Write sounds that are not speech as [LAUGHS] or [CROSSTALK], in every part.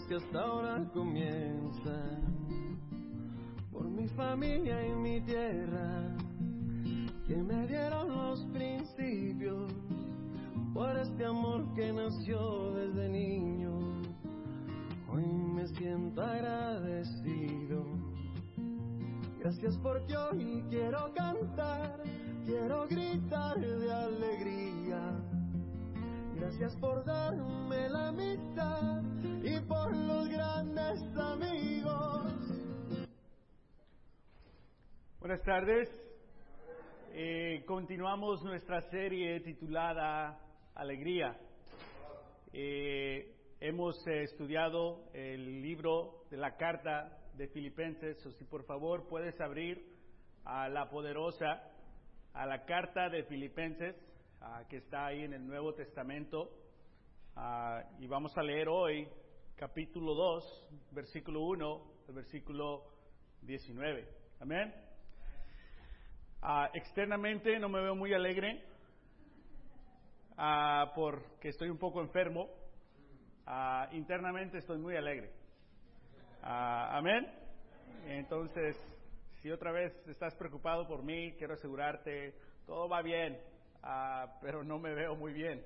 que hasta ahora comienzan, por mi familia y mi tierra, que me dieron los principios, por este amor que nació desde niño Hoy me siento agradecido. Gracias porque hoy quiero cantar, quiero gritar de alegría. Gracias por darme la amistad y por los grandes amigos. Buenas tardes. Eh, continuamos nuestra serie titulada Alegría. Eh, hemos eh, estudiado el libro de la carta de Filipenses, o si por favor puedes abrir a la poderosa, a la carta de Filipenses, que está ahí en el Nuevo Testamento, y vamos a leer hoy capítulo 2, versículo 1, el versículo 19. Amén. externamente no me veo muy alegre porque estoy un poco enfermo Ah, internamente estoy muy alegre. Ah, amén. Entonces, si otra vez estás preocupado por mí, quiero asegurarte, todo va bien, ah, pero no me veo muy bien.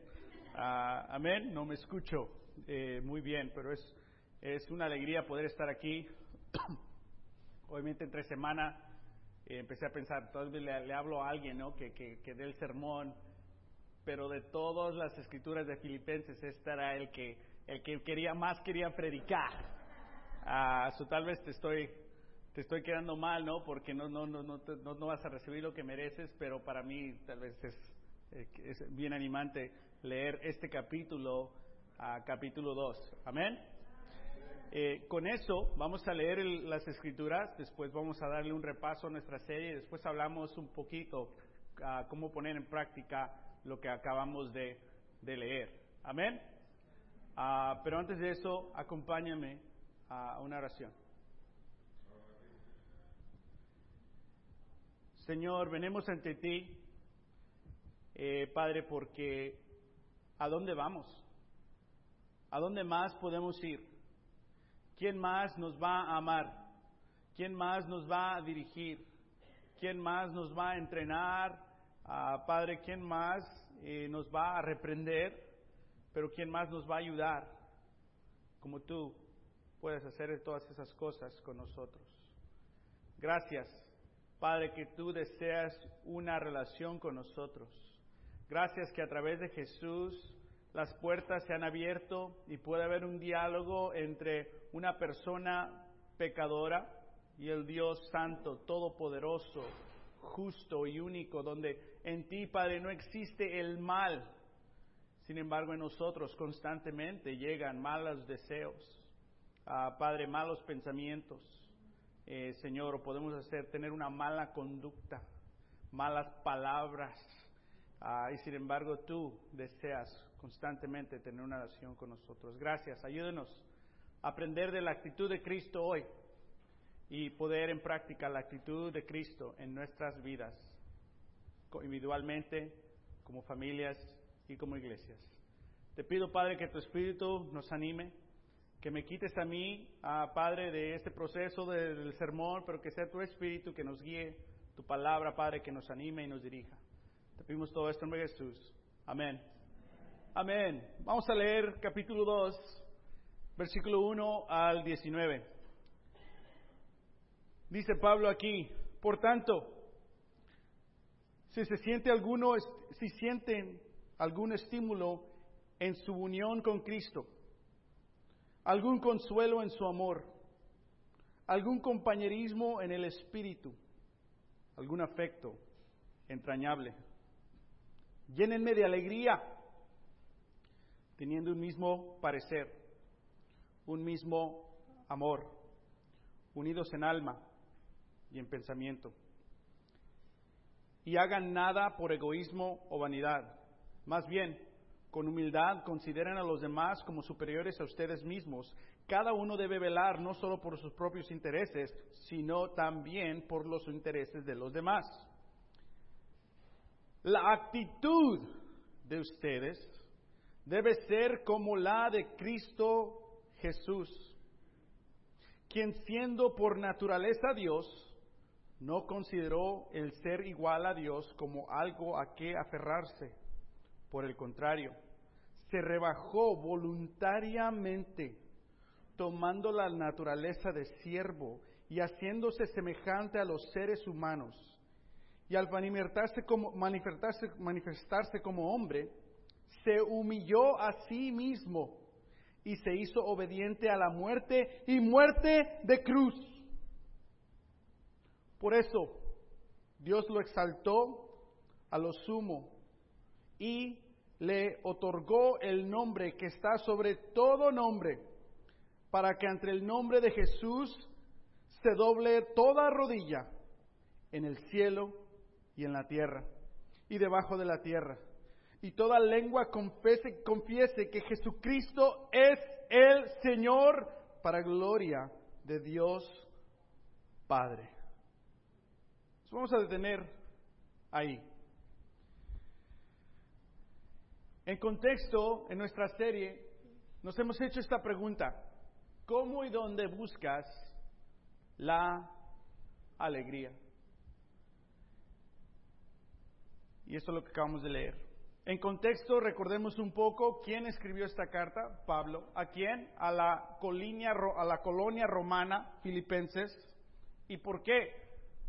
amén. No me escucho eh, muy bien, pero es, es una alegría poder estar aquí. [COUGHS] Obviamente entre semana eh, empecé a pensar, todavía le, le, hablo a alguien ¿no? que, que, que dé el sermón, pero de todas las escrituras de Filipenses, este era el que el que quería más quería predicar. Ah, tal vez te estoy, te estoy quedando mal, ¿no? Porque no, no, no, no, no, vas a recibir lo que mereces, pero para mí tal vez es, es bien animante leer este capítulo, uh, capítulo 2. Amén. Eh, con eso vamos a leer las escrituras, después vamos a darle un repaso a nuestra serie, después hablamos un poquito uh, cómo poner en práctica lo que acabamos de, de leer. Amén. Ah, pero antes de eso, acompáñame a una oración. Señor, venimos ante ti, eh, Padre, porque ¿a dónde vamos? ¿A dónde más podemos ir? ¿Quién más nos va a amar? ¿Quién más nos va a dirigir? ¿Quién más nos va a entrenar? Ah, Padre, ¿quién más eh, nos va a reprender? Pero ¿quién más nos va a ayudar como tú puedes hacer todas esas cosas con nosotros? Gracias, Padre, que tú deseas una relación con nosotros. Gracias que a través de Jesús las puertas se han abierto y puede haber un diálogo entre una persona pecadora y el Dios Santo, Todopoderoso, justo y único, donde en ti, Padre, no existe el mal, sin embargo, en nosotros constantemente llegan malos deseos, ah, Padre, malos pensamientos, eh, Señor, podemos hacer tener una mala conducta, malas palabras, ah, y sin embargo tú deseas constantemente tener una relación con nosotros. Gracias, ayúdenos a aprender de la actitud de Cristo hoy y poder en práctica la actitud de Cristo en nuestras vidas, individualmente, como familias y como iglesias. Te pido, Padre, que tu Espíritu nos anime, que me quites a mí, a Padre, de este proceso del sermón, pero que sea tu Espíritu que nos guíe, tu palabra, Padre, que nos anime y nos dirija. Te pedimos todo esto en Jesús. Amén. Amén. Vamos a leer capítulo 2, versículo 1 al 19. Dice Pablo aquí, por tanto, si se siente alguno, si sienten algún estímulo en su unión con Cristo, algún consuelo en su amor, algún compañerismo en el espíritu, algún afecto entrañable. Llénenme de alegría, teniendo un mismo parecer, un mismo amor, unidos en alma y en pensamiento y hagan nada por egoísmo o vanidad. Más bien, con humildad consideren a los demás como superiores a ustedes mismos. Cada uno debe velar no solo por sus propios intereses, sino también por los intereses de los demás. La actitud de ustedes debe ser como la de Cristo Jesús, quien siendo por naturaleza Dios, no consideró el ser igual a Dios como algo a que aferrarse. Por el contrario, se rebajó voluntariamente, tomando la naturaleza de siervo y haciéndose semejante a los seres humanos. Y al manifestarse como, manifestarse, manifestarse como hombre, se humilló a sí mismo y se hizo obediente a la muerte y muerte de cruz. Por eso Dios lo exaltó a lo sumo y le otorgó el nombre que está sobre todo nombre, para que entre el nombre de Jesús se doble toda rodilla en el cielo y en la tierra y debajo de la tierra. Y toda lengua confiese, confiese que Jesucristo es el Señor para gloria de Dios Padre. Nos vamos a detener ahí. En contexto, en nuestra serie, nos hemos hecho esta pregunta. ¿Cómo y dónde buscas la alegría? Y esto es lo que acabamos de leer. En contexto, recordemos un poco quién escribió esta carta, Pablo. ¿A quién? A la, colonia, a la colonia romana, Filipenses. ¿Y por qué?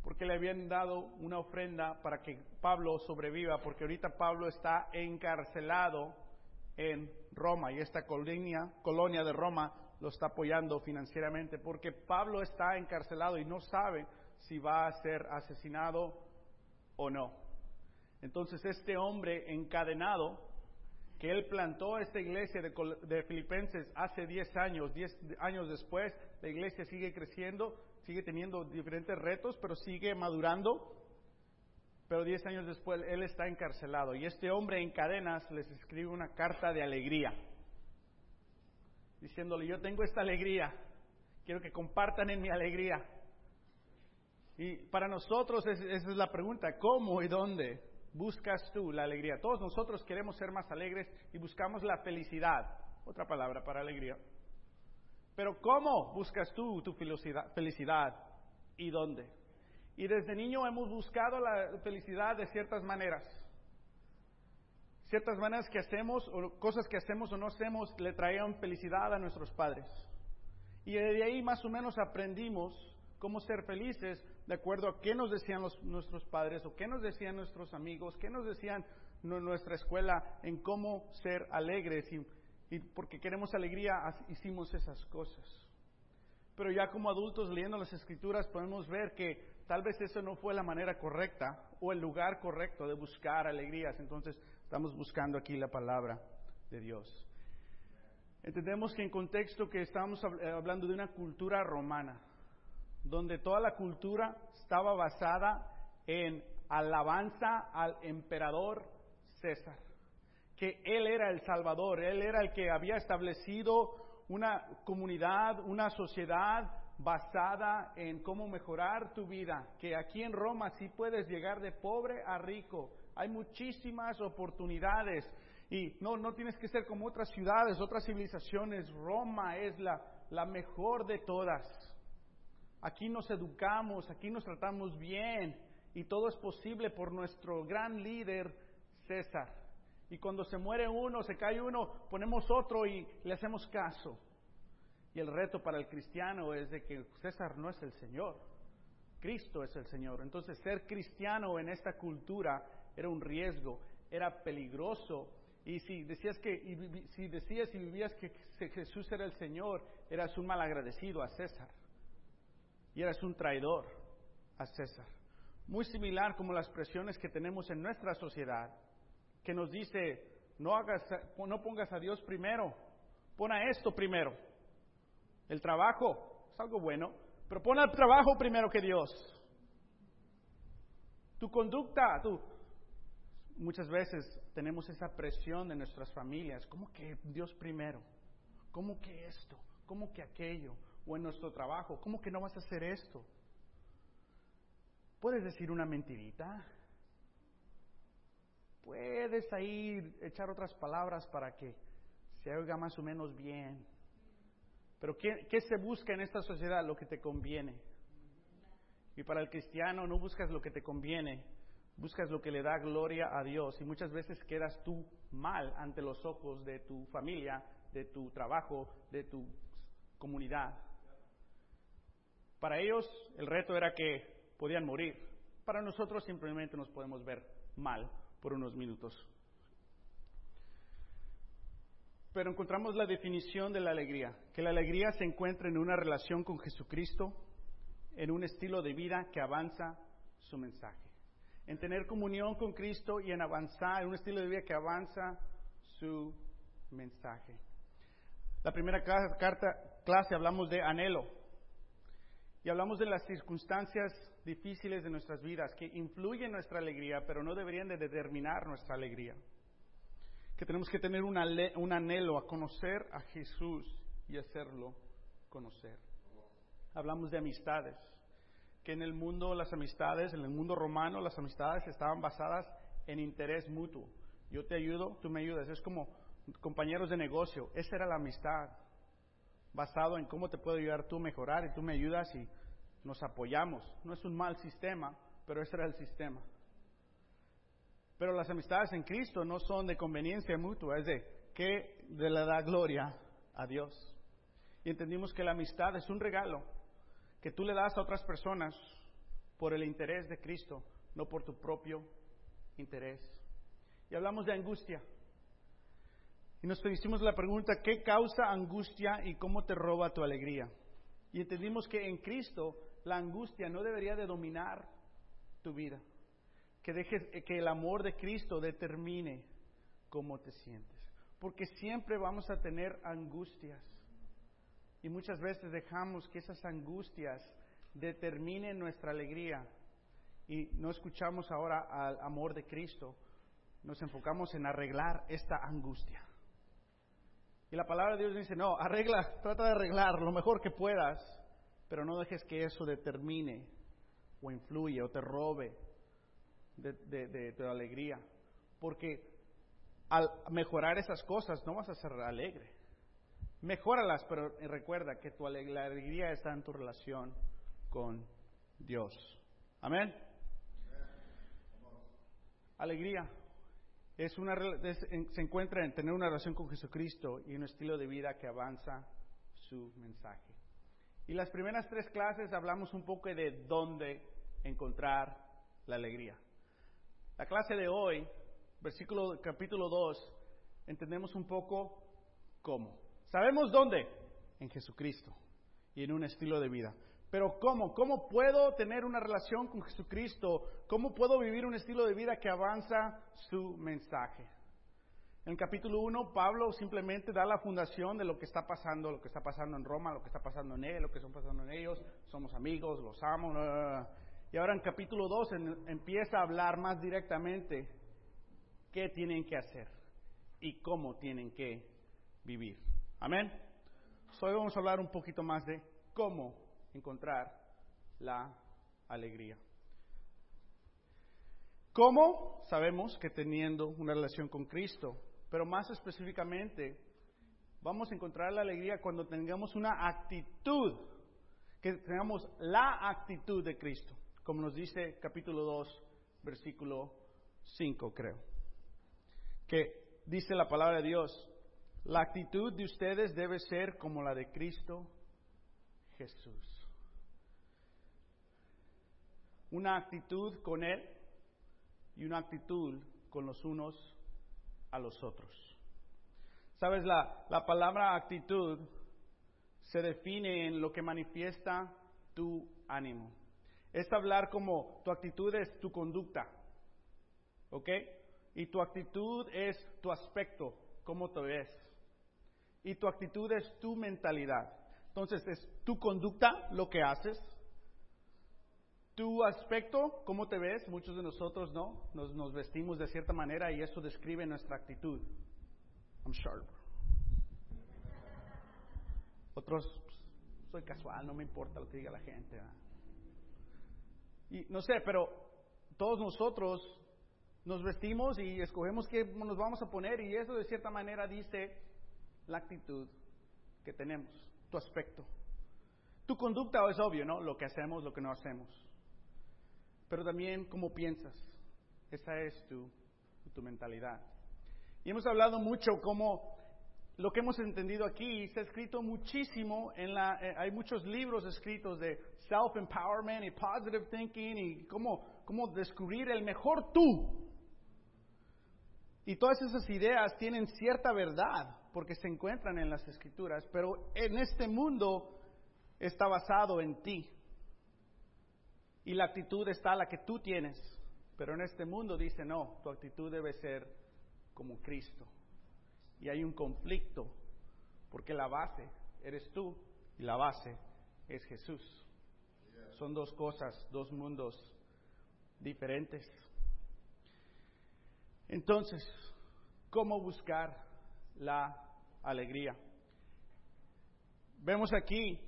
porque le habían dado una ofrenda para que Pablo sobreviva, porque ahorita Pablo está encarcelado en Roma y esta colonia, colonia de Roma lo está apoyando financieramente, porque Pablo está encarcelado y no sabe si va a ser asesinado o no. Entonces este hombre encadenado, que él plantó esta iglesia de, de Filipenses hace 10 años, 10 años después, la iglesia sigue creciendo, sigue teniendo diferentes retos, pero sigue madurando. Pero diez años después él está encarcelado y este hombre en cadenas les escribe una carta de alegría, diciéndole, yo tengo esta alegría, quiero que compartan en mi alegría. Y para nosotros esa es la pregunta, ¿cómo y dónde buscas tú la alegría? Todos nosotros queremos ser más alegres y buscamos la felicidad, otra palabra para alegría. Pero ¿cómo buscas tú tu felicidad y dónde? Y desde niño hemos buscado la felicidad de ciertas maneras. Ciertas maneras que hacemos o cosas que hacemos o no hacemos le traían felicidad a nuestros padres. Y de ahí más o menos aprendimos cómo ser felices de acuerdo a qué nos decían nuestros padres o qué nos decían nuestros amigos, qué nos decían nuestra escuela en cómo ser alegres y y porque queremos alegría hicimos esas cosas. Pero ya como adultos leyendo las escrituras podemos ver que tal vez eso no fue la manera correcta o el lugar correcto de buscar alegrías. Entonces estamos buscando aquí la palabra de Dios. Entendemos que en contexto que estamos hablando de una cultura romana, donde toda la cultura estaba basada en alabanza al emperador César que Él era el Salvador, Él era el que había establecido una comunidad, una sociedad basada en cómo mejorar tu vida, que aquí en Roma sí puedes llegar de pobre a rico, hay muchísimas oportunidades y no, no tienes que ser como otras ciudades, otras civilizaciones, Roma es la, la mejor de todas. Aquí nos educamos, aquí nos tratamos bien y todo es posible por nuestro gran líder César. Y cuando se muere uno, se cae uno, ponemos otro y le hacemos caso. Y el reto para el cristiano es de que César no es el Señor, Cristo es el Señor. Entonces ser cristiano en esta cultura era un riesgo, era peligroso. Y si decías que, si decías y vivías que Jesús era el Señor, eras un malagradecido a César. Y eras un traidor a César. Muy similar como las presiones que tenemos en nuestra sociedad que nos dice, no, hagas, no pongas a Dios primero, pon a esto primero. El trabajo es algo bueno, pero pon al trabajo primero que Dios. Tu conducta, tú. Muchas veces tenemos esa presión de nuestras familias. ¿Cómo que Dios primero? ¿Cómo que esto? ¿Cómo que aquello? O en nuestro trabajo, ¿cómo que no vas a hacer esto? ¿Puedes decir una mentirita? Puedes ahí echar otras palabras para que se oiga más o menos bien. Pero ¿qué, ¿qué, se busca en esta sociedad? Lo que te conviene. Y para el cristiano no buscas lo que te conviene, buscas lo que le da gloria a Dios. Y muchas veces quedas tú mal ante los ojos de tu familia, de tu trabajo, de tu comunidad. Para ellos el reto era que podían morir. Para nosotros simplemente nos podemos ver mal por unos minutos. Pero encontramos la definición de la alegría, que la alegría se encuentra en una relación con Jesucristo, en un estilo de vida que avanza su mensaje, en tener comunión con Cristo y en avanzar, en un estilo de vida que avanza su mensaje. La primera clase hablamos de anhelo y hablamos de las circunstancias difíciles de nuestras vidas que influyen en nuestra alegría, pero no deberían de determinar nuestra alegría. Que tenemos que tener un anhelo a conocer a Jesús y hacerlo conocer. Hablamos de amistades, que en el mundo las amistades, en el mundo romano las amistades estaban basadas en interés mutuo. Yo te ayudo, tú me ayudas. Es como compañeros de negocio. Esa era la amistad, basado en cómo te puedo ayudar tú a mejorar y tú me ayudas y nos apoyamos. No es un mal sistema, pero ese era el sistema. Pero las amistades en Cristo no son de conveniencia mutua, es de que le da gloria a Dios. Y entendimos que la amistad es un regalo que tú le das a otras personas por el interés de Cristo, no por tu propio interés. Y hablamos de angustia. Y nos hicimos la pregunta, ¿qué causa angustia y cómo te roba tu alegría? Y entendimos que en Cristo la angustia no debería de dominar tu vida. Que dejes que el amor de Cristo determine cómo te sientes. Porque siempre vamos a tener angustias. Y muchas veces dejamos que esas angustias determinen nuestra alegría. Y no escuchamos ahora al amor de Cristo. Nos enfocamos en arreglar esta angustia. Y la palabra de Dios dice, no, arregla, trata de arreglar lo mejor que puedas pero no dejes que eso determine o influya o te robe de, tu alegría. Porque al mejorar esas cosas no vas a ser alegre. Mejóralas, pero recuerda que tu alegría está en tu relación con Dios. Amén. Alegría es una, se encuentra en tener una relación con Jesucristo y un estilo de vida que avanza su mensaje. Y las primeras tres clases hablamos un poco de dónde encontrar la alegría. La clase de hoy, versículo capítulo 2, entendemos un poco cómo. Sabemos dónde, en Jesucristo y en un estilo de vida. Pero ¿cómo? ¿Cómo puedo tener una relación con Jesucristo? ¿Cómo puedo vivir un estilo de vida que avanza su mensaje? En el capítulo 1, Pablo simplemente da la fundación de lo que está pasando, lo que está pasando en Roma, lo que está pasando en él, lo que está pasando en ellos. Somos amigos, los amo. Y ahora en capítulo 2 empieza a hablar más directamente qué tienen que hacer y cómo tienen que vivir. Amén. Hoy vamos a hablar un poquito más de cómo encontrar la alegría. ¿Cómo? Sabemos que teniendo una relación con Cristo, pero más específicamente, vamos a encontrar la alegría cuando tengamos una actitud, que tengamos la actitud de Cristo, como nos dice capítulo 2, versículo 5, creo. Que dice la palabra de Dios, la actitud de ustedes debe ser como la de Cristo Jesús. Una actitud con Él y una actitud con los unos a los otros. Sabes, la, la palabra actitud se define en lo que manifiesta tu ánimo. Es hablar como tu actitud es tu conducta. ¿Ok? Y tu actitud es tu aspecto, cómo te ves. Y tu actitud es tu mentalidad. Entonces es tu conducta, lo que haces. Tu aspecto, cómo te ves, muchos de nosotros no, nos, vestimos de cierta manera y eso describe nuestra actitud. I'm sharp. Otros, pues, soy casual, no me importa lo que diga la gente. Y no sé, pero todos nosotros nos vestimos y escogemos qué nos vamos a poner y eso de cierta manera dice la actitud que tenemos, tu aspecto. Tu conducta es obvio, ¿no? Lo que hacemos, lo que no hacemos. Pero también cómo piensas. Esa es tu, tu mentalidad. Y hemos hablado mucho cómo lo que hemos entendido aquí ha escrito muchísimo en la eh, hay muchos libros escritos de self empowerment y positive thinking y cómo cómo descubrir el mejor tú y todas esas ideas tienen cierta verdad porque se encuentran en las escrituras, pero en este mundo está basado en ti. Y la actitud está la que tú tienes, pero en este mundo dice, no, tu actitud debe ser como Cristo. Y hay un conflicto, porque la base eres tú y la base es Jesús. Son dos cosas, dos mundos diferentes. Entonces, ¿cómo buscar la alegría? Vemos aquí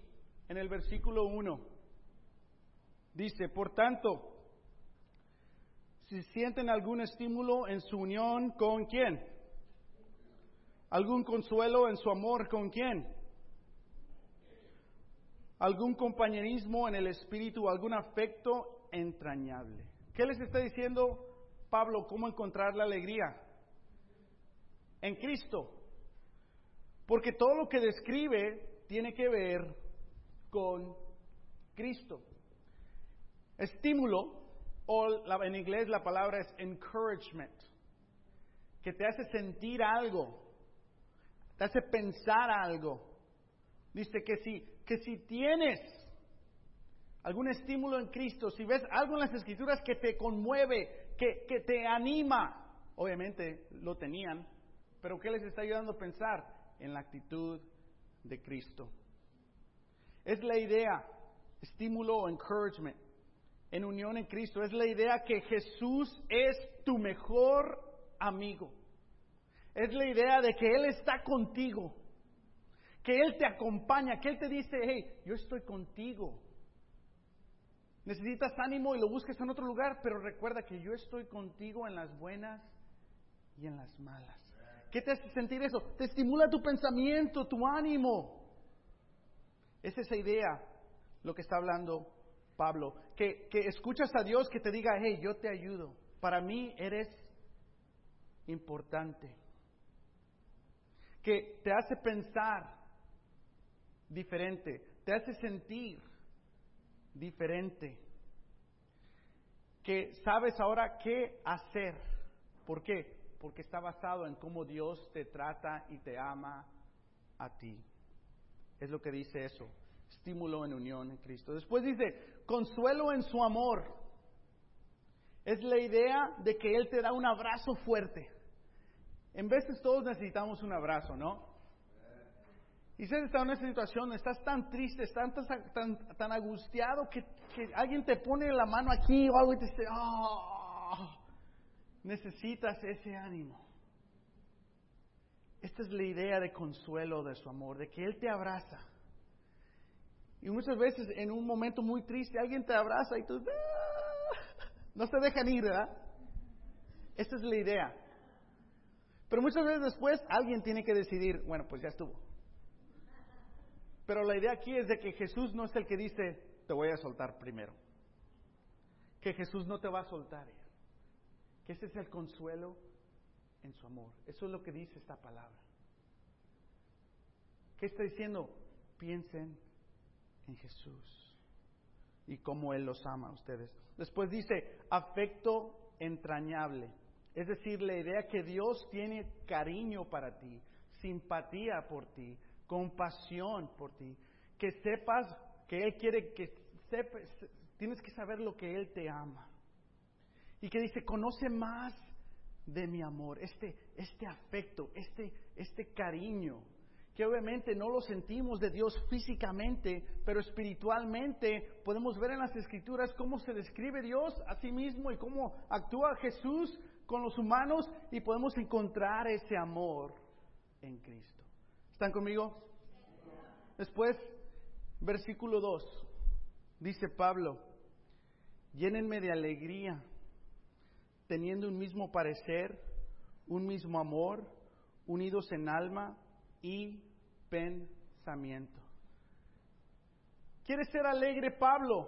en el versículo 1, dice, por tanto, si sienten algún estímulo en su unión con quién, algún consuelo en su amor con quién, algún compañerismo en el espíritu, algún afecto entrañable. ¿Qué les está diciendo Pablo, ¿cómo encontrar la alegría? En Cristo. Porque todo lo que describe tiene que ver con Cristo. Estímulo, o en inglés la palabra es encouragement, que te hace sentir algo, te hace pensar algo. Dice que si, que si tienes algún estímulo en Cristo, si ves algo en las escrituras que te conmueve, que, te anima. Obviamente lo tenían, pero ¿qué les está ayudando a pensar? En la actitud de Cristo. Es la idea, estímulo o encouragement, en unión en Cristo. Es la idea que Jesús es tu mejor amigo. Es la idea de que Él está contigo, que Él te acompaña, que Él te dice, hey, yo estoy contigo. Necesitas ánimo y lo busques en otro lugar, pero recuerda que yo estoy contigo en las buenas y en las malas. ¿Qué te hace sentir eso? Te estimula tu pensamiento, tu ánimo. Es esa idea lo que está hablando Pablo. Que, escuchas a Dios que te diga, hey, yo te ayudo. Para mí eres importante. Que te hace pensar diferente, te hace sentir diferente. Que sabes ahora qué hacer. ¿Por qué? Porque está basado en cómo Dios te trata y te ama a ti. Es lo que dice eso. Estímulo en unión en Cristo. Después dice, consuelo en su amor. Es la idea de que Él te da un abrazo fuerte. En veces todos necesitamos un abrazo, ¿no? Y si estás en esa situación, estás tan triste, estás tan, tan, angustiado que, alguien te pone la mano aquí o algo y te dice, oh, necesitas ese ánimo. Esta es la idea de consuelo de su amor, de que Él te abraza. Y muchas veces en un momento muy triste alguien te abraza y tú ah", no se dejan ir, ¿verdad? Esta es la idea. Pero muchas veces después alguien tiene que decidir, bueno, pues ya estuvo. Pero la idea aquí es de que Jesús no es el que dice, te voy a soltar primero. Que Jesús no te va a soltar. Que ese es el consuelo en su amor. Eso es lo que dice esta palabra. ¿Qué está diciendo? Piensen en Jesús y cómo Él los ama a ustedes. Después dice, afecto entrañable. Es decir, la idea que Dios tiene cariño para ti, simpatía por ti, compasión por ti, que sepas que Él quiere que sepas, tienes que saber lo que Él te ama. Y que dice, conoce más de mi amor, este, este afecto, este, este cariño que obviamente no lo sentimos de Dios físicamente, pero espiritualmente podemos ver en las escrituras cómo se describe Dios a sí mismo y cómo actúa Jesús con los humanos y podemos encontrar ese amor en Cristo. ¿Están conmigo? Después, versículo 2, dice Pablo, llénenme de alegría, teniendo un mismo parecer, un mismo amor, unidos en alma y pensamiento. ¿Quiere ser alegre Pablo?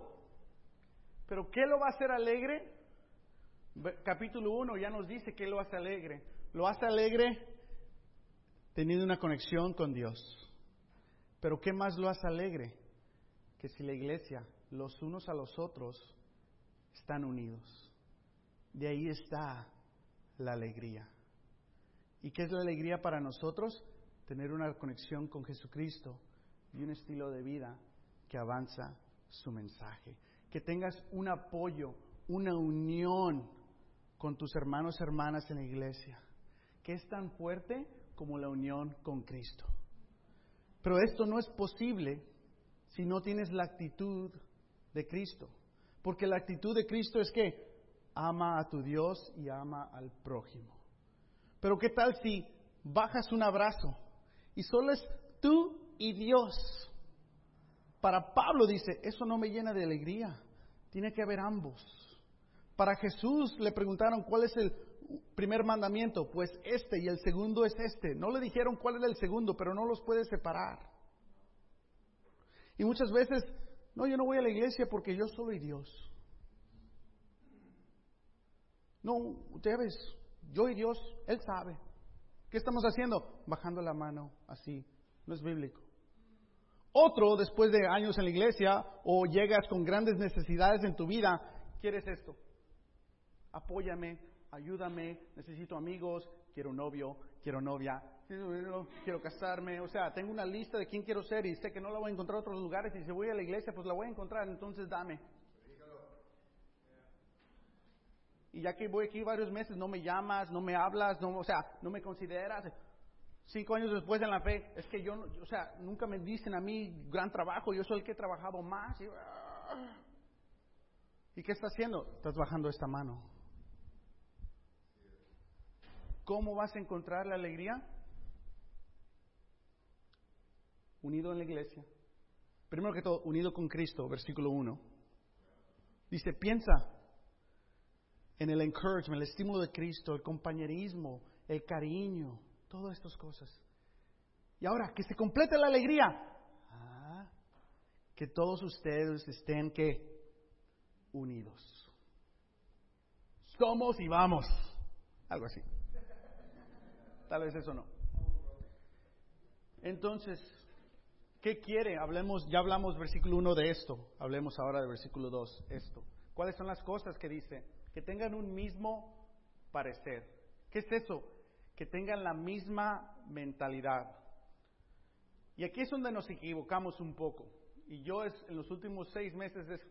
¿Pero qué lo va a hacer alegre? Capítulo 1 ya nos dice que lo hace alegre. Lo hace alegre teniendo una conexión con Dios. Pero ¿qué más lo hace alegre? Que si la iglesia, los unos a los otros, están unidos. De ahí está la alegría. ¿Y qué es la alegría para nosotros? Tener una conexión con Jesucristo y un estilo de vida que avanza su mensaje. Que tengas un apoyo, una unión con tus hermanos y hermanas en la iglesia, que es tan fuerte como la unión con Cristo. Pero esto no es posible si no tienes la actitud de Cristo. Porque la actitud de Cristo es que ama a tu Dios y ama al prójimo. Pero ¿qué tal si bajas un abrazo y solo es tú y Dios? Para Pablo dice, eso no me llena de alegría, tiene que haber ambos. Para Jesús le preguntaron cuál es el primer mandamiento, pues este y el segundo es este. No le dijeron cuál era el segundo, pero no los puede separar. Y muchas veces, no, yo no voy a la iglesia porque yo soy Dios. No, ustedes, yo y Dios, Él sabe. ¿Qué estamos haciendo? Bajando la mano, así. No es bíblico. Otro, después de años en la iglesia, o llegas con grandes necesidades en tu vida, quieres esto. Apóyame, ayúdame, necesito amigos, quiero novio, quiero novia, quiero casarme, o sea, tengo una lista de quién quiero ser y sé que no la voy a encontrar en otros lugares y si voy a la iglesia, pues la voy a encontrar, entonces dame. Y ya que voy aquí varios meses, no me llamas, no me hablas, no, o sea, no me consideras. Cinco años después en la fe, es que yo, o sea, nunca me dicen a mí gran trabajo, yo soy el que he trabajado más. ¿Y, ¿Y qué estás haciendo? Estás bajando esta mano. ¿Cómo vas a encontrar la alegría? Unido en la iglesia. Primero que todo, unido con Cristo, versículo 1. Dice, piensa en el encouragement, el estímulo de Cristo, el compañerismo, el cariño, todas estas cosas. Y ahora, que se complete la alegría. Ah, que todos ustedes estén que unidos. Somos y vamos. Algo así. Tal vez eso no. Entonces, ¿qué quiere? Hablemos, ya hablamos versículo 1 de esto. Hablemos ahora de versículo 2, esto. ¿Cuáles son las cosas que dice? Que tengan un mismo parecer. ¿Qué es eso? Que tengan la misma mentalidad. Y aquí es donde nos equivocamos un poco. Y yo es, en los últimos seis meses es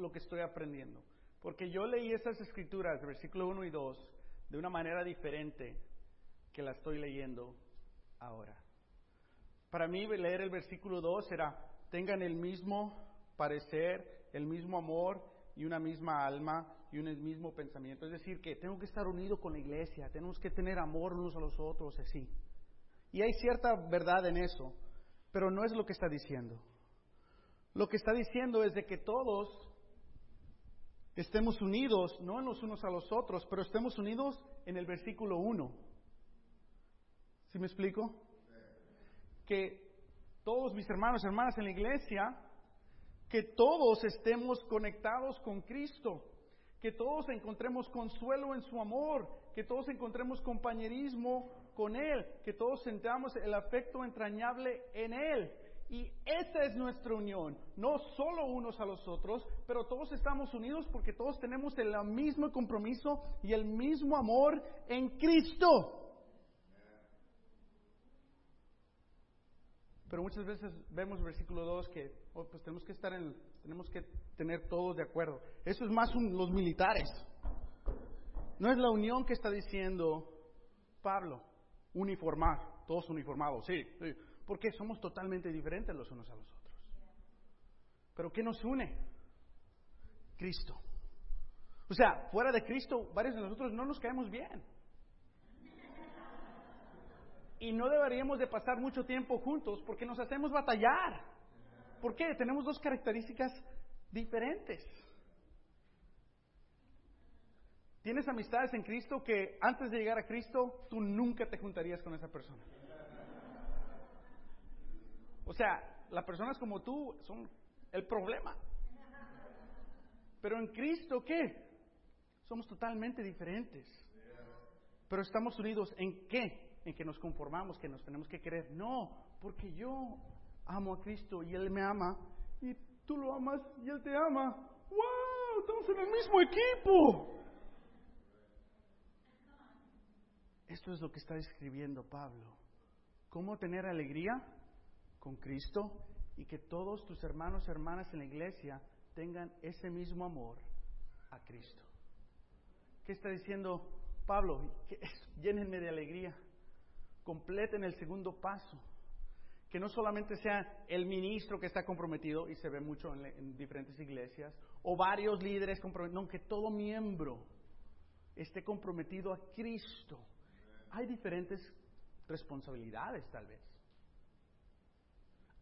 lo que estoy aprendiendo. Porque yo leí esas escrituras, versículo 1 y 2, de una manera diferente que la estoy leyendo ahora. Para mí leer el versículo 2 era, tengan el mismo parecer, el mismo amor y una misma alma y un mismo pensamiento. Es decir, que tengo que estar unido con la iglesia, tenemos que tener amor unos a los otros, así. Y hay cierta verdad en eso, pero no es lo que está diciendo. Lo que está diciendo es de que todos estemos unidos, no en los unos a los otros, pero estemos unidos en el versículo 1. ¿Sí me explico? Que todos mis hermanos y hermanas en la iglesia, que todos estemos conectados con Cristo, que todos encontremos consuelo en su amor, que todos encontremos compañerismo con Él, que todos sentamos el afecto entrañable en Él. Y esa es nuestra unión, no solo unos a los otros, pero todos estamos unidos porque todos tenemos el mismo compromiso y el mismo amor en Cristo. Pero muchas veces vemos versículo 2 que oh, pues tenemos que estar en, tenemos que tener todos de acuerdo. Eso es más los militares. No es la unión que está diciendo Pablo, uniformar, todos uniformados, sí, Porque somos totalmente diferentes los unos a los otros. Pero ¿qué nos une? Cristo. O sea, fuera de Cristo, varios de nosotros no nos caemos bien. Y no deberíamos de pasar mucho tiempo juntos porque nos hacemos batallar. ¿Por qué? Tenemos dos características diferentes. Tienes amistades en Cristo que antes de llegar a Cristo tú nunca te juntarías con esa persona. O sea, las personas como tú son el problema. Pero en Cristo, ¿qué? Somos totalmente diferentes. Pero estamos unidos en qué? En que nos conformamos, que nos tenemos que querer. No, porque yo amo a Cristo y Él me ama y tú lo amas y Él te ama. ¡Wow! Estamos en el mismo equipo. Esto es lo que está escribiendo Pablo. ¿Cómo tener alegría con Cristo y que todos tus hermanos y hermanas en la iglesia tengan ese mismo amor a Cristo? ¿Qué está diciendo Pablo? [LAUGHS] llénenme de alegría. Completen el segundo paso. Que no solamente sea el ministro que está comprometido, y se ve mucho en, en diferentes iglesias, o varios líderes comprometidos, no, que todo miembro esté comprometido a Cristo hay diferentes responsabilidades tal vez.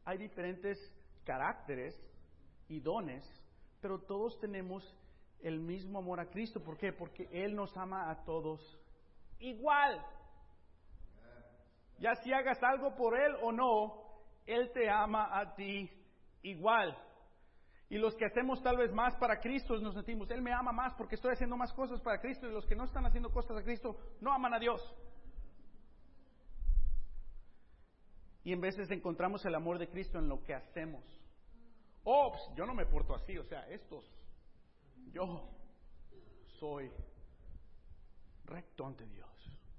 Hay diferentes caracteres y dones, pero todos tenemos el mismo amor a Cristo. ¿Por qué? Porque Él nos ama a todos igual. Ya si hagas algo por Él o no, Él te ama a ti igual. Y los que hacemos tal vez más para Cristo nos sentimos, Él me ama más porque estoy haciendo más cosas para Cristo y los que no están haciendo cosas a Cristo no aman a Dios. Y en veces encontramos el amor de Cristo en lo que hacemos. Oh, pues, yo no me porto así, o sea, estos, yo soy recto ante Dios.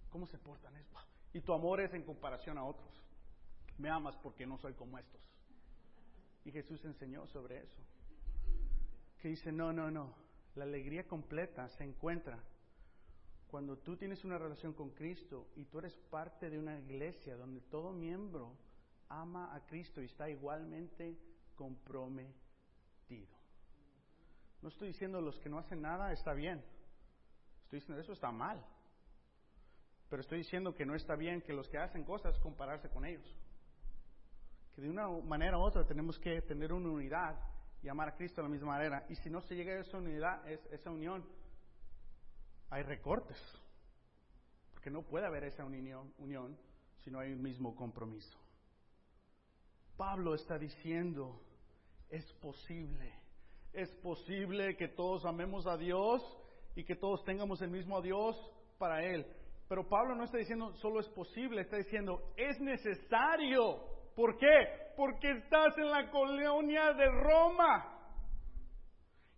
¿Cómo se portan esto? Y tu amor es en comparación a otros. Me amas porque no soy como estos. Y Jesús enseñó sobre eso. Que dice, no, no, no. La alegría completa se encuentra cuando tú tienes una relación con Cristo y tú eres parte de una iglesia donde todo miembro ama a Cristo y está igualmente comprometido. No estoy diciendo los que no hacen nada está bien. Estoy diciendo eso está mal. Pero estoy diciendo que no está bien que los que hacen cosas compararse con ellos. Que de una manera u otra tenemos que tener una unidad y amar a Cristo de la misma manera. Y si no se llega a esa unidad, esa unión, hay recortes, porque no puede haber esa unión, unión si no hay un mismo compromiso. Pablo está diciendo, es posible, es posible que todos amemos a Dios y que todos tengamos el mismo Dios para Él. Pero Pablo no está diciendo solo es posible, está diciendo es necesario. ¿Por qué? Porque estás en la colonia de Roma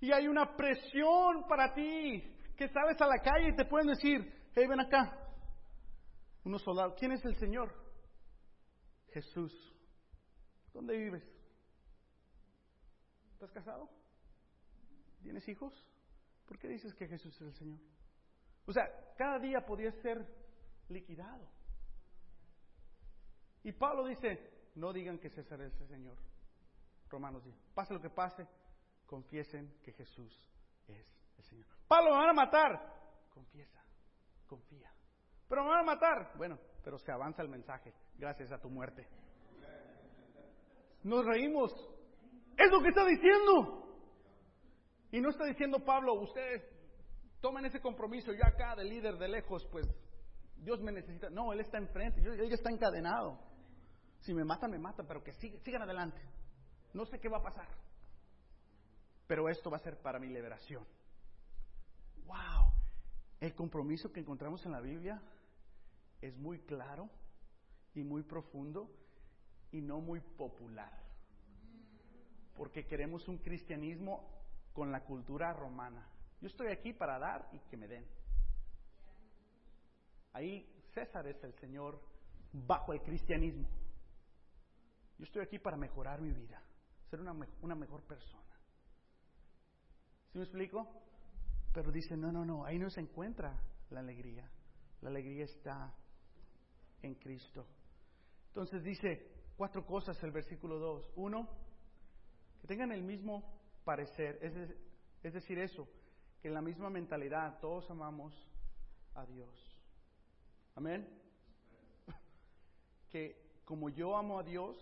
y hay una presión para ti que sabes a la calle y te pueden decir, hey, ven acá. Unos soldados, ¿quién es el Señor? Jesús. ¿Dónde vives? ¿Estás casado? ¿Tienes hijos? ¿Por qué dices que Jesús es el Señor? O sea, cada día podía ser liquidado. Y Pablo dice, no digan que César es el Señor. Romanos dice, pase lo que pase, confiesen que Jesús es Señor. Pablo, me van a matar. Confiesa, confía. Pero me van a matar. Bueno, pero se avanza el mensaje gracias a tu muerte. Nos reímos. Es lo que está diciendo. Y no está diciendo Pablo, ustedes tomen ese compromiso, yo acá de líder de lejos, pues Dios me necesita. No, Él está enfrente, él ya está encadenado. Si me matan, me matan, pero que sigan adelante. No sé qué va a pasar. Pero esto va a ser para mi liberación wow, el compromiso que encontramos en la Biblia es muy claro y muy profundo y no muy popular. Porque queremos un cristianismo con la cultura romana. Yo estoy aquí para dar y que me den. Ahí César es el Señor bajo el cristianismo. Yo estoy aquí para mejorar mi vida, ser una, mejor persona. ¿Sí me explico? Pero dice, no, no, no, ahí no se encuentra la alegría. La alegría está en Cristo. Entonces dice, cuatro cosas el versículo 2. Uno, que tengan el mismo parecer, es decir, eso, en la misma mentalidad todos amamos a Dios. Amén. [LAUGHS] Que como yo amo a Dios,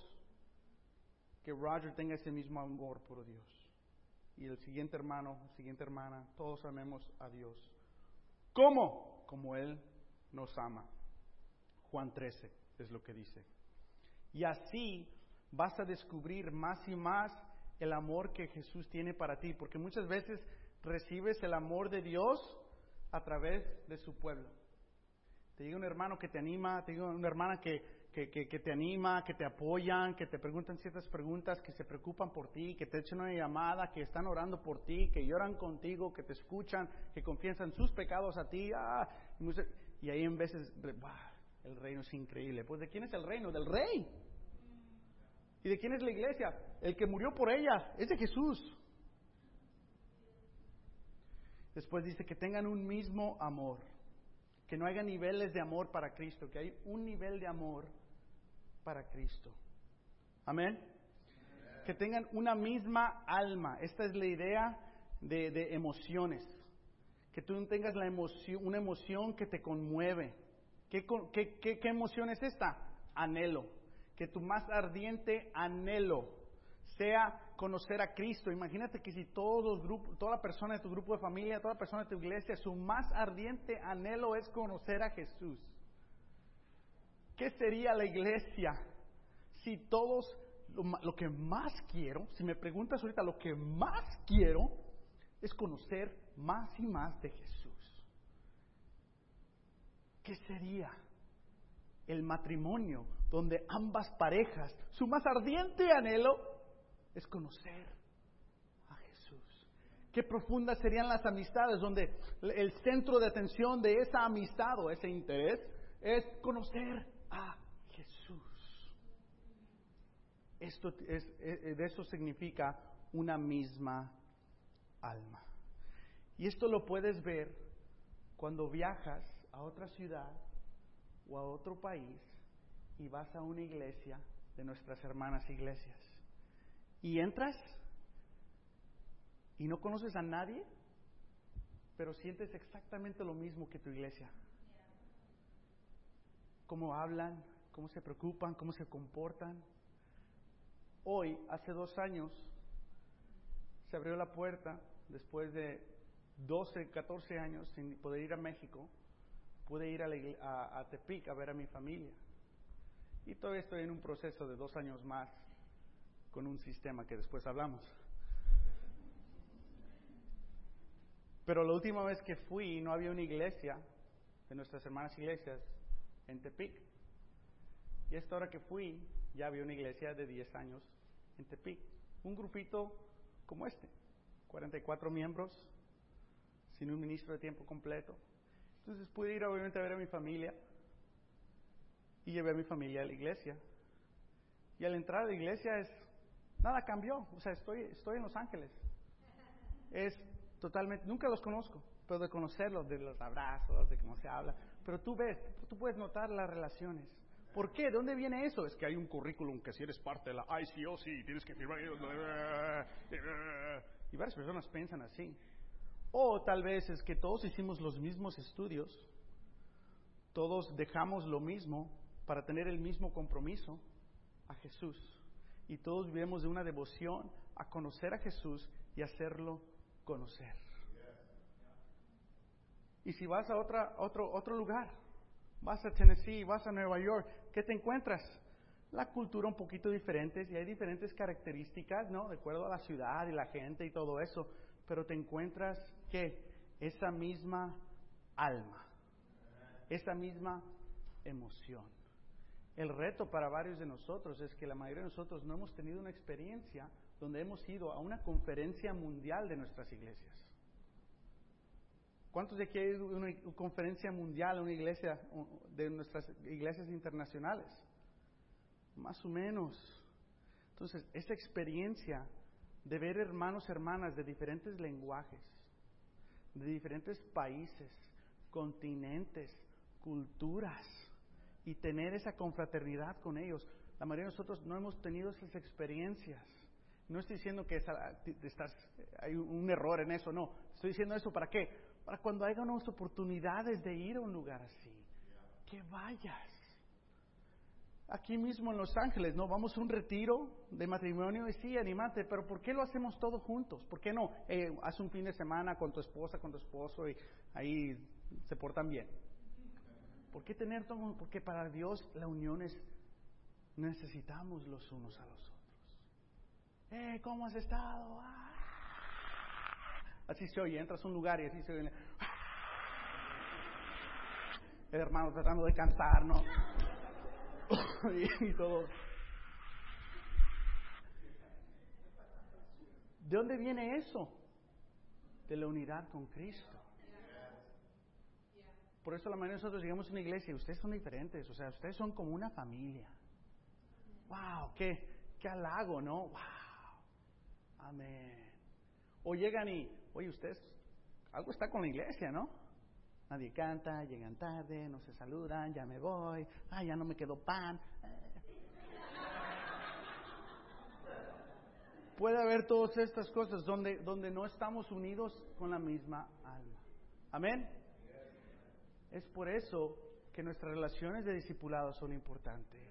que Roger tenga ese mismo amor por Dios. Y el siguiente hermano, siguiente hermana, todos amemos a Dios. ¿Cómo? Como Él nos ama. Juan 13 es lo que dice. Y así vas a descubrir más y más el amor que Jesús tiene para ti, porque muchas veces recibes el amor de Dios a través de su pueblo. Te digo un hermano que te anima, te digo una hermana que, que, que, te anima, que te apoyan, que te preguntan ciertas preguntas, que se preocupan por ti, que te echan una llamada, que están orando por ti, que lloran contigo, que te escuchan, que confiesan sus pecados a ti. Ah, y, ahí en veces, el reino es increíble. Pues ¿de quién es el reino? Del rey. ¿Y de quién es la iglesia? El que murió por ella, es de Jesús. Después dice que tengan un mismo amor, que no haya niveles de amor para Cristo, que hay un nivel de amor para Cristo. Amén. Que tengan una misma alma. Esta es la idea de, emociones. Que tú tengas la emoción, una emoción que te conmueve. ¿Qué, emoción es esta? Anhelo. Que tu más ardiente anhelo sea conocer a Cristo. Imagínate que si todos grupos, toda persona de tu grupo de familia, toda persona de tu iglesia, su más ardiente anhelo es conocer a Jesús. ¿Qué sería la iglesia si todos, lo, lo que más quiero, si me preguntas ahorita, lo que más quiero es conocer más y más de Jesús? ¿Qué sería el matrimonio donde ambas parejas, su más ardiente anhelo es conocer a Jesús. Qué profundas serían las amistades donde el centro de atención de esa amistad o ese interés es conocer a Jesús. Esto es, eh, de eso significa una misma alma. Y esto lo puedes ver cuando viajas a otra ciudad o a otro país y vas a una iglesia de nuestras hermanas iglesias y entras y no conoces a nadie, pero sientes exactamente lo mismo que tu iglesia. Cómo hablan, cómo se preocupan, cómo se comportan. Hoy, hace dos años, se abrió la puerta después de 12, 14 años sin poder ir a México. Pude ir a, a Tepic a ver a mi familia. Y todavía estoy en un proceso de dos años más con un sistema que después hablamos. Pero la última vez que fui no había una iglesia de nuestras hermanas iglesias en Tepic. Y esta hora que fui ya había una iglesia de 10 años en Tepic. Un grupito como este, 44 miembros, sin un ministro de tiempo completo. Entonces pude ir obviamente a ver a mi familia y llevé a mi familia a la iglesia. Y al entrar a la iglesia es Nada cambió. O sea, estoy, estoy en Los Ángeles. Es totalmente, nunca los conozco, pero de conocerlos, de los abrazos, de cómo se habla. Pero tú ves, tú puedes notar las relaciones. ¿Por qué? ¿De dónde viene eso? Es que hay un currículum que si eres parte de la ICOC tienes que firmar. Y varias personas piensan así. O tal vez es que todos hicimos los mismos estudios, todos dejamos lo mismo para tener el mismo compromiso a Jesús y todos vivimos de una devoción a conocer a Jesús y hacerlo conocer. Y si vas a otra, otro, otro lugar, vas a Tennessee, vas a Nueva York, ¿qué te encuentras? La cultura un poquito diferente y hay diferentes características, ¿no? De acuerdo a la ciudad y la gente y todo eso, pero te encuentras que esa misma alma, esa misma emoción. El reto para varios de nosotros es que la mayoría de nosotros no hemos tenido una experiencia donde hemos ido a una conferencia mundial de nuestras iglesias. ¿Cuántos de aquí hay una conferencia mundial, una iglesia de nuestras iglesias internacionales? Más o menos. Entonces, esa experiencia de ver hermanos, hermanas de diferentes lenguajes, de diferentes países, continentes, culturas, y tener esa confraternidad con ellos. la mayoría de nosotros no hemos tenido esas experiencias. No estoy diciendo que estás, hay un error en eso, no. Estoy diciendo eso para qué? Para cuando haya unas oportunidades de ir a un lugar así, que vayas. Aquí mismo en Los Ángeles, ¿no? Vamos a un retiro de matrimonio y sí, animate, pero ¿por qué lo hacemos todos juntos? ¿Por qué no? Eh, haz un fin de semana con tu esposa, con tu esposo y ahí se portan bien. ¿Por qué tener todo? Porque para Dios la unión es, necesitamos los unos a los otros. ¡Eh, cómo has estado! ¡Ah! Así se oye, entras a un lugar y así se oye. ¡Ah! El hermano tratando de cantar, ¿no? [LAUGHS] y todo. ¿De dónde viene eso? De la unidad con Cristo. Por eso la mayoría de nosotros llegamos a una iglesia y ustedes son diferentes, o sea, ustedes son como una familia. ¡Wow! ¡Qué, qué halago, ¿no? ¡Wow! Amén. O llegan y, oye, ustedes, algo está con la iglesia, ¿no? Nadie canta, llegan tarde, no se saludan, ya me voy, ah, ya no me quedó pan. [LAUGHS] Puede haber todas estas cosas donde, donde no estamos unidos con la misma alma. Amén. Es por eso que nuestras relaciones de discipulado son importantes.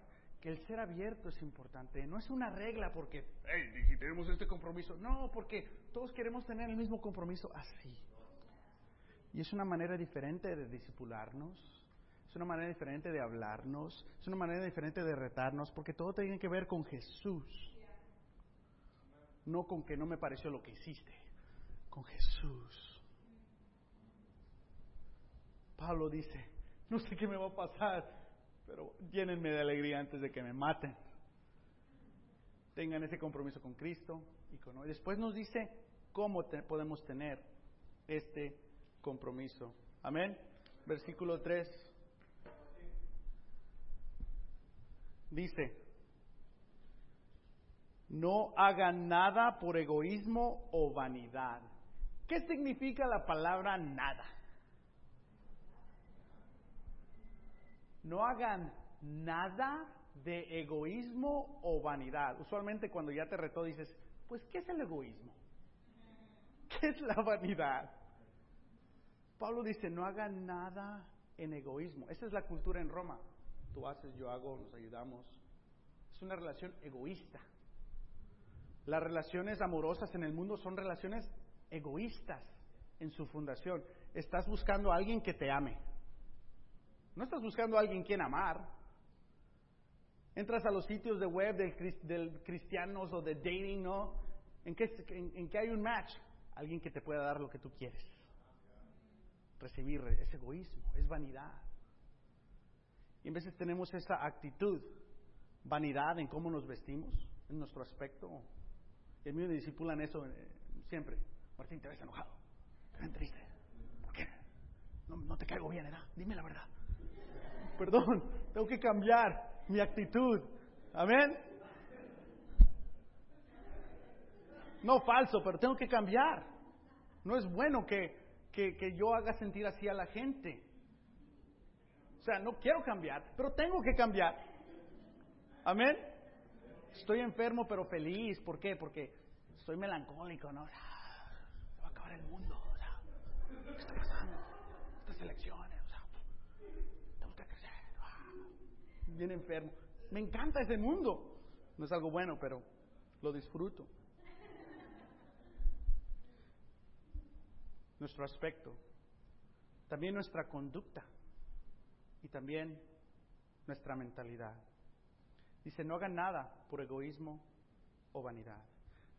Que el ser abierto es importante. No es una regla porque, hey, tenemos este compromiso. No, porque todos queremos tener el mismo compromiso así. Y es una manera diferente de disipularnos, es una manera diferente de hablarnos, es una manera diferente de retarnos, porque todo tiene que ver con Jesús. No con que no me pareció lo que hiciste, con Jesús. Pablo dice, no sé qué me va a pasar, pero llénenme de alegría antes de que me maten. Tengan ese compromiso con Cristo y con. Después nos dice cómo podemos tener este compromiso. Amén. Versículo 3. Dice, no hagan nada por egoísmo o vanidad. ¿Qué significa la palabra nada? No hagan nada de egoísmo o vanidad. Usualmente cuando ya te retó dices, pues ¿qué es el egoísmo? ¿Qué es la vanidad? Pablo dice, no hagan nada en egoísmo. Esa es la cultura en Roma. Tú haces, yo hago, nos ayudamos. Es una relación egoísta. Las relaciones amorosas en el mundo son relaciones egoístas en su fundación. Estás buscando a alguien que te ame. No estás buscando a alguien quien amar. Entras a los sitios de web del, cristianos o de dating, ¿no? ¿En qué, hay un match? Alguien que te pueda dar lo que tú quieres recibir, es egoísmo, es vanidad. Y en veces tenemos esa actitud, vanidad en cómo nos vestimos, en nuestro aspecto. Y el mío me discipulan eso eh, siempre. Martín, te ves enojado, te ves triste. ¿Por qué? No, te caigo bien, ¿verdad? Dime la verdad. Perdón, [LAUGHS] tengo que cambiar mi actitud. Amén. No falso, pero tengo que cambiar. No es bueno que que, yo haga sentir así a la gente. O sea, no quiero cambiar, pero tengo que cambiar. Amén. Estoy enfermo pero feliz. ¿Por qué? Porque estoy melancólico, ¿no? Se va a acabar el mundo. ¿qué está pasando? Estas elecciones. O sea, tengo que crecer. Enfermo. Me encanta ese mundo. No es algo bueno, pero lo disfruto. nuestro aspecto, también nuestra conducta y también nuestra mentalidad. Dice, no hagan nada por egoísmo o vanidad.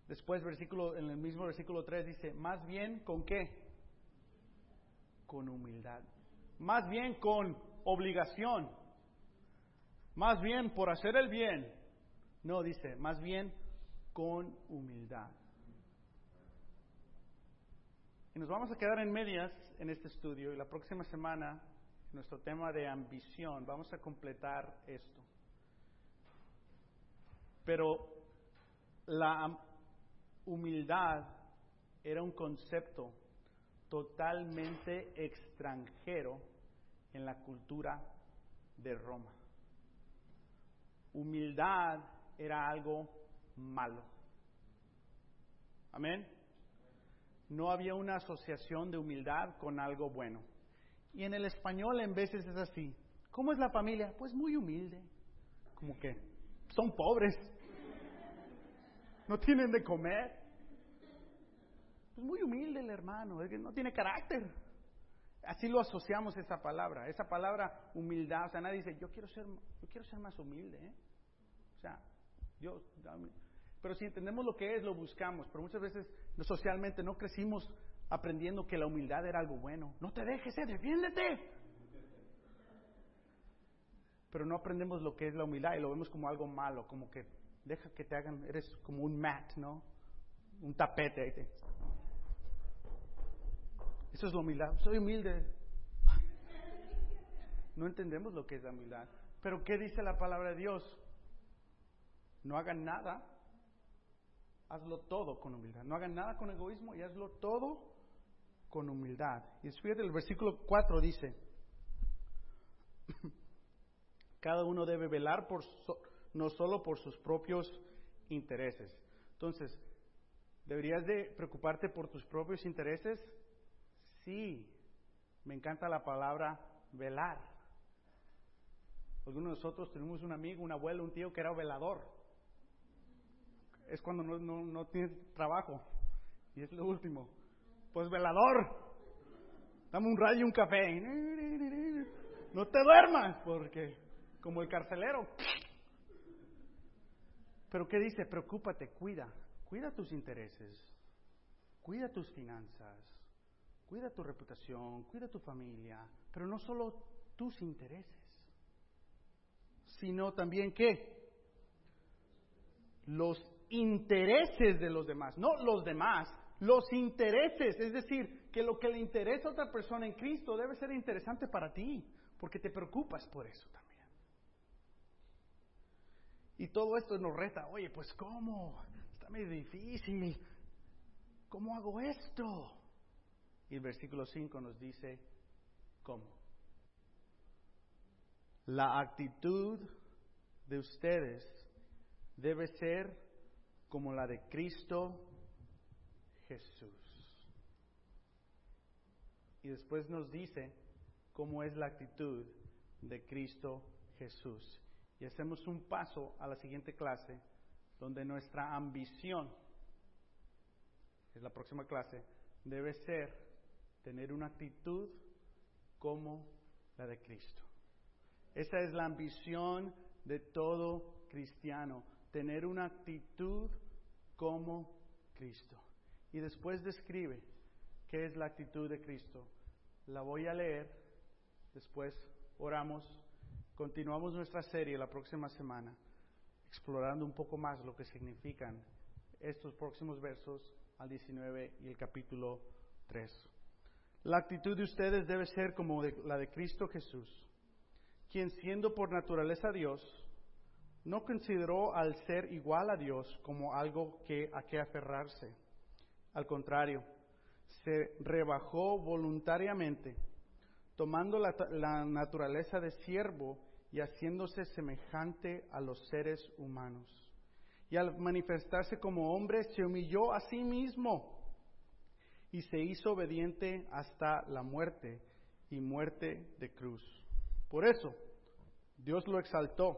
Después, versículo, en el mismo versículo 3 dice, más bien con qué? Con humildad. Más bien con obligación. Más bien por hacer el bien. No, dice, más bien con humildad. Y nos vamos a quedar en medias en este estudio y la próxima semana, nuestro tema de ambición, vamos a completar esto. Pero la humildad era un concepto totalmente extranjero en la cultura de Roma. Humildad era algo malo. Amén. No había una asociación de humildad con algo bueno. Y en el español en veces es así. ¿Cómo es la familia? Pues muy humilde. Como que son pobres. No tienen de comer. Pues muy humilde el hermano, es que no tiene carácter. Así lo asociamos esa palabra, esa palabra humildad. O sea, nadie dice, yo quiero ser, yo quiero ser más humilde. ¿eh? O sea, yo, pero si entendemos lo que es, lo buscamos. Pero muchas veces socialmente no crecimos aprendiendo que la humildad era algo bueno. No te dejes, eh, defiéndete. Pero no aprendemos lo que es la humildad y lo vemos como algo malo, como que deja que te hagan, eres como un mat, ¿no? Un tapete. Eso es la humildad. Soy humilde. No entendemos lo que es la humildad. Pero ¿qué dice la palabra de Dios? No hagan nada. Hazlo todo con humildad. No hagan nada con egoísmo y hazlo todo con humildad. Y fíjate, el versículo 4 dice, [CLEARS THROAT] cada uno debe velar por no solo por sus propios intereses. Entonces, ¿deberías de preocuparte por tus propios intereses? Sí, me encanta la palabra velar. Algunos de nosotros tenemos un amigo, un abuelo, un tío que era velador. Es cuando no, no, no tienes trabajo. Y es lo último. Pues velador. Dame un rayo y un café. No te duermas, porque como el carcelero. Pero ¿qué dice? Preocúpate, cuida. Cuida tus intereses. Cuida tus finanzas cuida tu reputación, cuida tu familia, pero no solo tus intereses, sino también qué? Los intereses de los demás, no los demás, los intereses, es decir, que lo que le interesa a otra persona en Cristo debe ser interesante para ti, porque te preocupas por eso también. Y todo esto nos reta, oye, pues ¿cómo? Está medio difícil. ¿Cómo hago esto? Y el versículo 5 nos dice, ¿cómo? La actitud de ustedes debe ser como la de Cristo Jesús. Y después nos dice cómo es la actitud de Cristo Jesús. Y hacemos un paso a la siguiente clase, donde nuestra ambición, es la próxima clase, debe ser tener una actitud como la de Cristo. Esa es la ambición de todo cristiano, tener una actitud como Cristo. Y después describe qué es la actitud de Cristo. La voy a leer, después oramos, continuamos nuestra serie la próxima semana, explorando un poco más lo que significan estos próximos versos al 19 y el capítulo 3. La actitud de ustedes debe ser como la de Cristo Jesús, quien siendo por naturaleza Dios, no consideró al ser igual a Dios como algo que a que aferrarse. Al contrario, se rebajó voluntariamente, tomando la, la naturaleza de siervo y haciéndose semejante a los seres humanos. Y al manifestarse como hombre, se humilló a sí mismo y se hizo obediente hasta la muerte y muerte de cruz. Por eso, Dios lo exaltó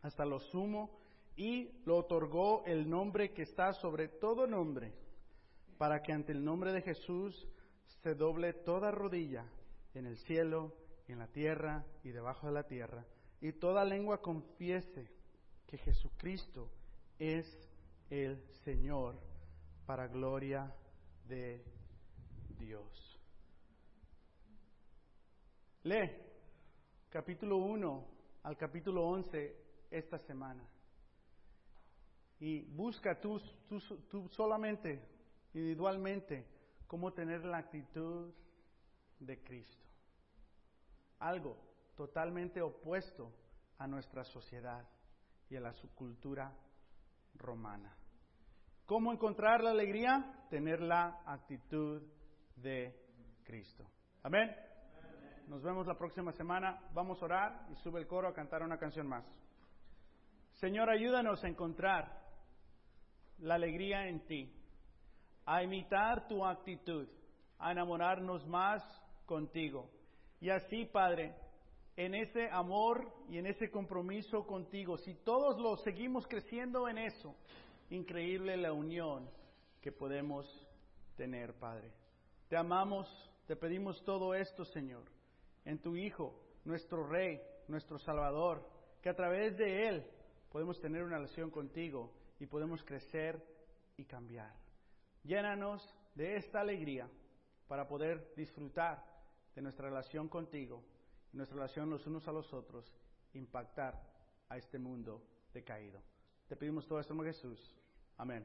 hasta lo sumo y lo otorgó el nombre que está sobre todo nombre, para que ante el nombre de Jesús se doble toda rodilla en el cielo, en la tierra y debajo de la tierra, y toda lengua confiese que Jesucristo es el Señor para gloria Dios. Lee capítulo 1 al capítulo 11 esta semana y busca tú, tú, solamente, individualmente, cómo tener la actitud de Cristo. Algo totalmente opuesto a nuestra sociedad y a la subcultura romana. ¿Cómo encontrar la alegría? Tener la actitud de Cristo. Amén. Nos vemos la próxima semana. Vamos a orar y sube el coro a cantar una canción más. Señor, ayúdanos a encontrar la alegría en ti, a imitar tu actitud, a enamorarnos más contigo. Y así, Padre, en ese amor y en ese compromiso contigo, si todos lo seguimos creciendo en eso, increíble la unión que podemos tener, Padre. Te amamos, te pedimos todo esto, Señor, en tu Hijo, nuestro Rey, nuestro Salvador, que a través de Él podemos tener una relación contigo y podemos crecer y cambiar. Llénanos de esta alegría para poder disfrutar de nuestra relación contigo nuestra relación los unos a los otros, impactar a este mundo decaído. Te pedimos todo esto en Jesús. Amén.